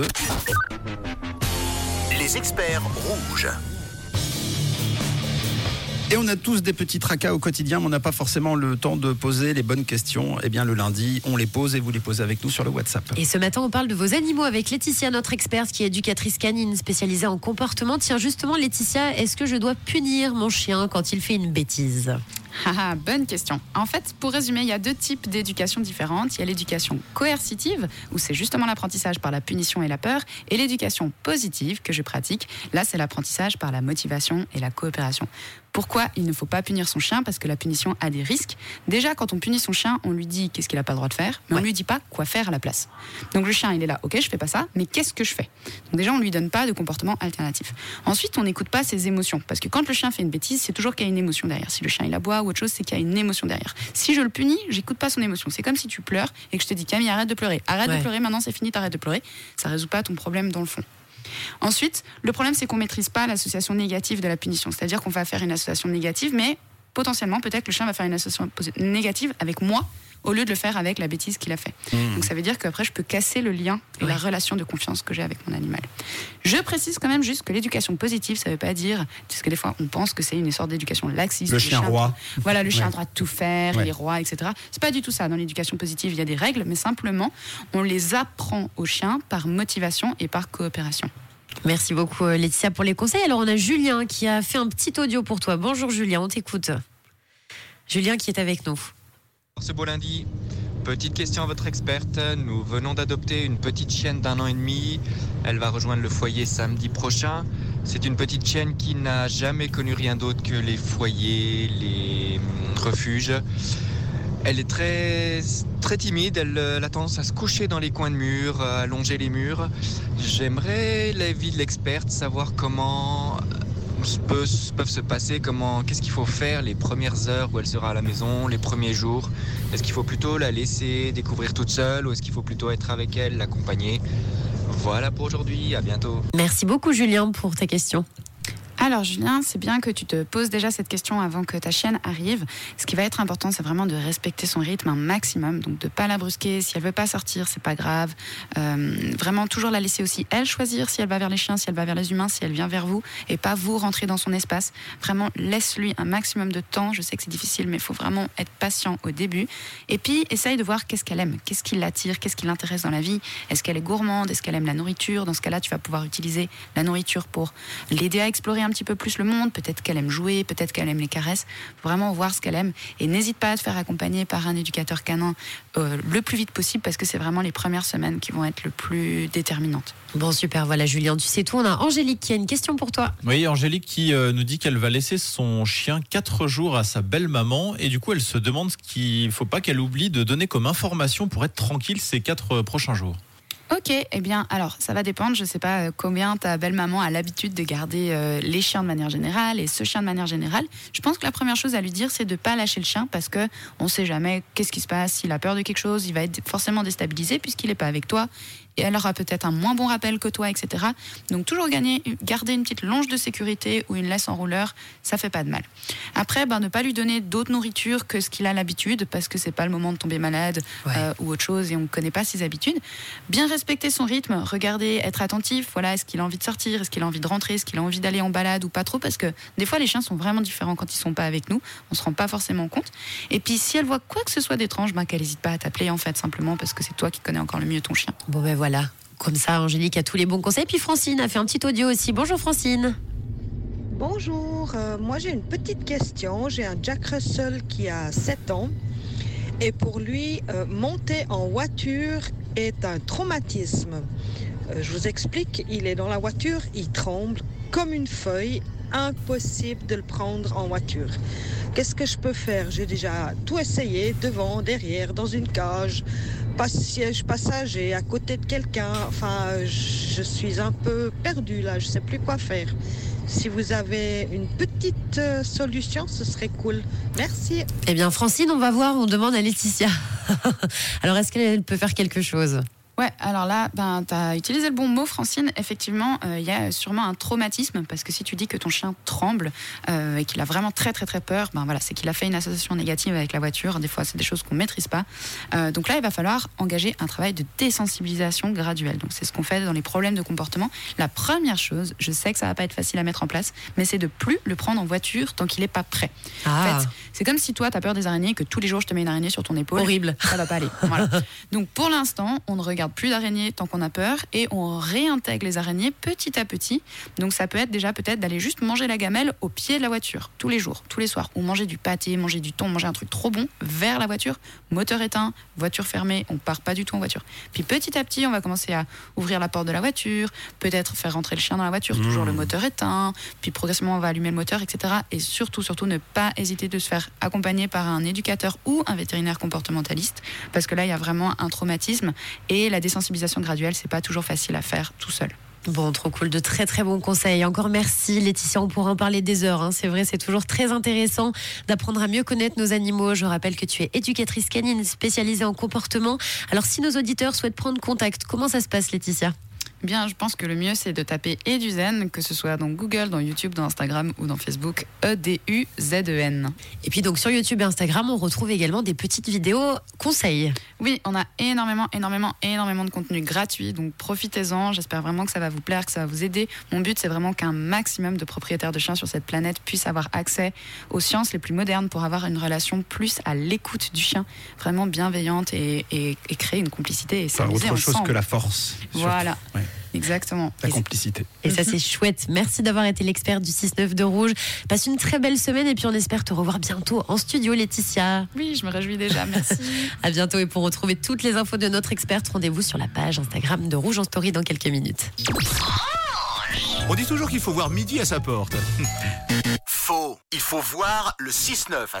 32. Les experts rouges. Et on a tous des petits tracas au quotidien, mais on n'a pas forcément le temps de poser les bonnes questions. Eh bien, le lundi, on les pose et vous les posez avec nous sur le WhatsApp. Et ce matin, on parle de vos animaux avec Laetitia, notre experte qui est éducatrice canine spécialisée en comportement. Tiens, justement, Laetitia, est-ce que je dois punir mon chien quand il fait une bêtise? Ah, bonne question. En fait, pour résumer, il y a deux types d'éducation différentes. Il y a l'éducation coercitive, où c'est justement l'apprentissage par la punition et la peur, et l'éducation positive que je pratique. Là, c'est l'apprentissage par la motivation et la coopération. Pourquoi il ne faut pas punir son chien? Parce que la punition a des risques. Déjà, quand on punit son chien, on lui dit qu'est-ce qu'il n'a pas le droit de faire, mais on Ouais. lui dit pas quoi faire à la place. Donc le chien, il est là, ok, je fais pas ça, mais qu'est-ce que je fais? Donc déjà, on lui donne pas de comportement alternatif. Ensuite, on n'écoute pas ses émotions, parce que quand le chien fait une bêtise, c'est toujours qu'il y a une émotion derrière. Si le chien il aboie ou autre chose, c'est qu'il y a une émotion derrière. Si je le punis, j'écoute pas son émotion. C'est comme si tu pleures et que je te dis Camille, arrête de pleurer, arrête Ouais. de pleurer, maintenant c'est fini, t'arrêtes de pleurer. Ça résout pas ton problème dans le fond. Ensuite, le problème, c'est qu'on maîtrise pas l'association négative de la punition. C'est-à-dire qu'on va faire une association négative, mais potentiellement, peut-être le chien va faire une association négative avec moi au lieu de le faire avec la bêtise qu'il a fait. Donc ça veut dire qu'après, je peux casser le lien et la relation de confiance que j'ai avec mon animal. Je précise quand même juste que l'éducation positive, ça veut pas dire, parce que des fois, on pense que c'est une sorte d'éducation laxiste. Le chien roi. Voilà, le chien a Ouais. le droit de tout faire, Ouais. il est roi, etc. C'est pas du tout ça. Dans l'éducation positive, il y a des règles, mais simplement, on les apprend aux chiens par motivation et par coopération. Merci beaucoup, euh, Laetitia, pour les conseils. Alors, on a Julien qui a fait un petit audio pour toi. Bonjour, Julien, on t'écoute. Julien qui est avec nous. Ce beau lundi, petite question à votre experte. Nous venons d'adopter une petite chienne d'un an et demi. Elle va rejoindre le foyer samedi prochain. C'est une petite chienne qui n'a jamais connu rien d'autre que les foyers, les hum, refuges. Elle est très, très timide, elle, euh, elle a tendance à se coucher dans les coins de murs, à longer les murs. J'aimerais l'avis de l'experte, savoir comment euh, peut- peuvent se passer, comment, qu'est-ce qu'il faut faire les premières heures où elle sera à la maison, les premiers jours. Est-ce qu'il faut plutôt la laisser découvrir toute seule ou est-ce qu'il faut plutôt être avec elle, l'accompagner? Voilà pour aujourd'hui, à bientôt. Merci beaucoup, Julien, pour tes questions. Alors Julien, c'est bien que tu te poses déjà cette question avant que ta chienne arrive. Ce qui va être important, c'est vraiment de respecter son rythme un maximum, donc de pas la brusquer. Si elle veut pas sortir, c'est pas grave. Euh, vraiment toujours la laisser aussi elle choisir si elle va vers les chiens, si elle va vers les humains, si elle vient vers vous, et pas vous rentrer dans son espace. Vraiment laisse-lui un maximum de temps. Je sais que c'est difficile, mais il faut vraiment être patient au début. Et puis essaye de voir qu'est-ce qu'elle aime, qu'est-ce qui l'attire, qu'est-ce qui l'intéresse dans la vie? Est-ce qu'elle est gourmande, est-ce qu'elle aime la nourriture? Dans ce cas-là, tu vas pouvoir utiliser la nourriture pour l'aider à explorer un petit peu plus le monde. Peut-être qu'elle aime jouer, peut-être qu'elle aime les caresses. Faut vraiment voir ce qu'elle aime. Et n'hésite pas à te faire accompagner par un éducateur canin euh, le plus vite possible parce que c'est vraiment les premières semaines qui vont être le plus déterminantes. Bon, super, voilà, Julien, tu sais tout. On a Angélique qui a une question pour toi. Oui, Angélique qui euh, nous dit qu'elle va laisser son chien 4 jours à sa belle-maman et du coup elle se demande ce qu'il ne faut pas qu'elle oublie de donner comme information pour être tranquille ces 4 prochains jours. Ok, eh bien, alors ça va dépendre. Je sais pas euh, combien ta belle-maman a l'habitude de garder euh, les chiens de manière générale et ce chien de manière générale. Je pense que la première chose à lui dire, c'est de pas lâcher le chien parce que on sait jamais qu'est-ce qui se passe. S'il a peur de quelque chose, il va être forcément déstabilisé puisqu'il n'est pas avec toi. Et elle aura peut-être un moins bon rappel que toi, etc. Donc toujours gagner, garder une petite longe de sécurité ou une laisse en rouleur, ça fait pas de mal. Après, ben, ne pas lui donner d'autres nourritures que ce qu'il a l'habitude parce que c'est pas le moment de tomber malade Ouais. euh, ou autre chose et on ne connaît pas ses habitudes. Bien respecter son rythme, regarder, être attentif. Voilà, est-ce qu'il a envie de sortir, est-ce qu'il a envie de rentrer, est-ce qu'il a envie d'aller en balade ou pas trop? Parce que des fois, les chiens sont vraiment différents quand ils sont pas avec nous. On se rend pas forcément compte. Et puis, si elle voit quoi que ce soit d'étrange, ben, qu'elle n'hésite pas à t'appeler en fait, simplement parce que c'est toi qui connais encore le mieux ton chien. Bon, ben voilà. Comme ça, Angélique a tous les bons conseils. Puis Francine a fait un petit audio aussi. Bonjour, Francine. Bonjour, euh, moi j'ai une petite question. J'ai un Jack Russell qui a 7 ans et pour lui, euh, monter en voiture est un traumatisme. Euh, je vous explique, il est dans la voiture, il tremble comme une feuille, impossible de le prendre en voiture. Qu'est-ce que je peux faire? J'ai déjà tout essayé, devant, derrière, dans une cage, pas siège passager, à côté de quelqu'un. Enfin, je suis un peu perdue là, je sais plus quoi faire. Si vous avez une petite euh, solution, ce serait cool. Merci. Eh bien, Francine, on va voir. On demande à Laetitia. Alors, est-ce qu'elle peut faire quelque chose? Ouais, alors là, ben, tu as utilisé le bon mot, Francine. Effectivement, euh, il y a sûrement un traumatisme, parce que si tu dis que ton chien tremble euh, et qu'il a vraiment très très très peur, ben voilà, c'est qu'il a fait une association négative avec la voiture. Des fois, c'est des choses qu'on maîtrise pas. Euh, donc là, il va falloir engager un travail de désensibilisation graduelle. Donc c'est ce qu'on fait dans les problèmes de comportement. La première chose, je sais que ça va pas être facile à mettre en place, mais c'est de plus le prendre en voiture tant qu'il est pas prêt. En Ah, fait, c'est comme si toi, tu as peur des araignées, que tous les jours, je te mets une araignée sur ton épaule. horrible. Ça va pas aller. Voilà. Donc pour l'instant, on ne regarde plus d'araignées tant qu'on a peur et on réintègre les araignées petit à petit. Donc ça peut être déjà peut-être d'aller juste manger la gamelle au pied de la voiture tous les jours, tous les soirs, ou manger du pâté, manger du thon, manger un truc trop bon vers la voiture, moteur éteint, voiture fermée, on part pas du tout en voiture. Puis petit à petit, on va commencer à ouvrir la porte de la voiture, peut-être faire rentrer le chien dans la voiture, toujours le moteur éteint, puis progressivement on va allumer le moteur, etc. Et surtout, surtout ne pas hésiter de se faire accompagner par un éducateur ou un vétérinaire comportementaliste, parce que là il y a vraiment un traumatisme et la désensibilisation graduelle, c'est pas toujours facile à faire tout seul. Bon, trop cool, de très très bons conseils. Encore merci Laetitia, on pourra en parler des heures. hein. C'est vrai, c'est toujours très intéressant d'apprendre à mieux connaître nos animaux. Je rappelle que tu es éducatrice canine spécialisée en comportement. Alors si nos auditeurs souhaitent prendre contact, comment ça se passe Laetitia? Bien, je pense que le mieux c'est de taper Eduzen, que ce soit dans Google, dans YouTube, dans Instagram ou dans Facebook, E E-D-U-Z-E-N. Et puis donc sur YouTube et Instagram, on retrouve également des petites vidéos conseils. Oui, on a énormément, énormément, énormément de contenu gratuit, donc profitez-en. J'espère vraiment que ça va vous plaire, que ça va vous aider. Mon but, c'est vraiment qu'un maximum de propriétaires de chiens sur cette planète puissent avoir accès aux sciences les plus modernes pour avoir une relation plus à l'écoute du chien, vraiment bienveillante et, et- et créer une complicité et autre chose ensemble. que la force. surtout. Voilà, Ouais, exactement. la Et- complicité. Et ça, c'est chouette. Merci d'avoir été l'expert du 6-9 de Rouge. Passe une très belle semaine et puis on espère te revoir bientôt en studio, Laetitia. Oui, je me réjouis déjà, merci. À bientôt et pour retrouver toutes les infos de notre experte, rendez-vous sur la page Instagram de Rouge en Story dans quelques minutes. On dit toujours qu'il faut voir midi à sa porte. Faux. Il faut voir le 6-9 à sa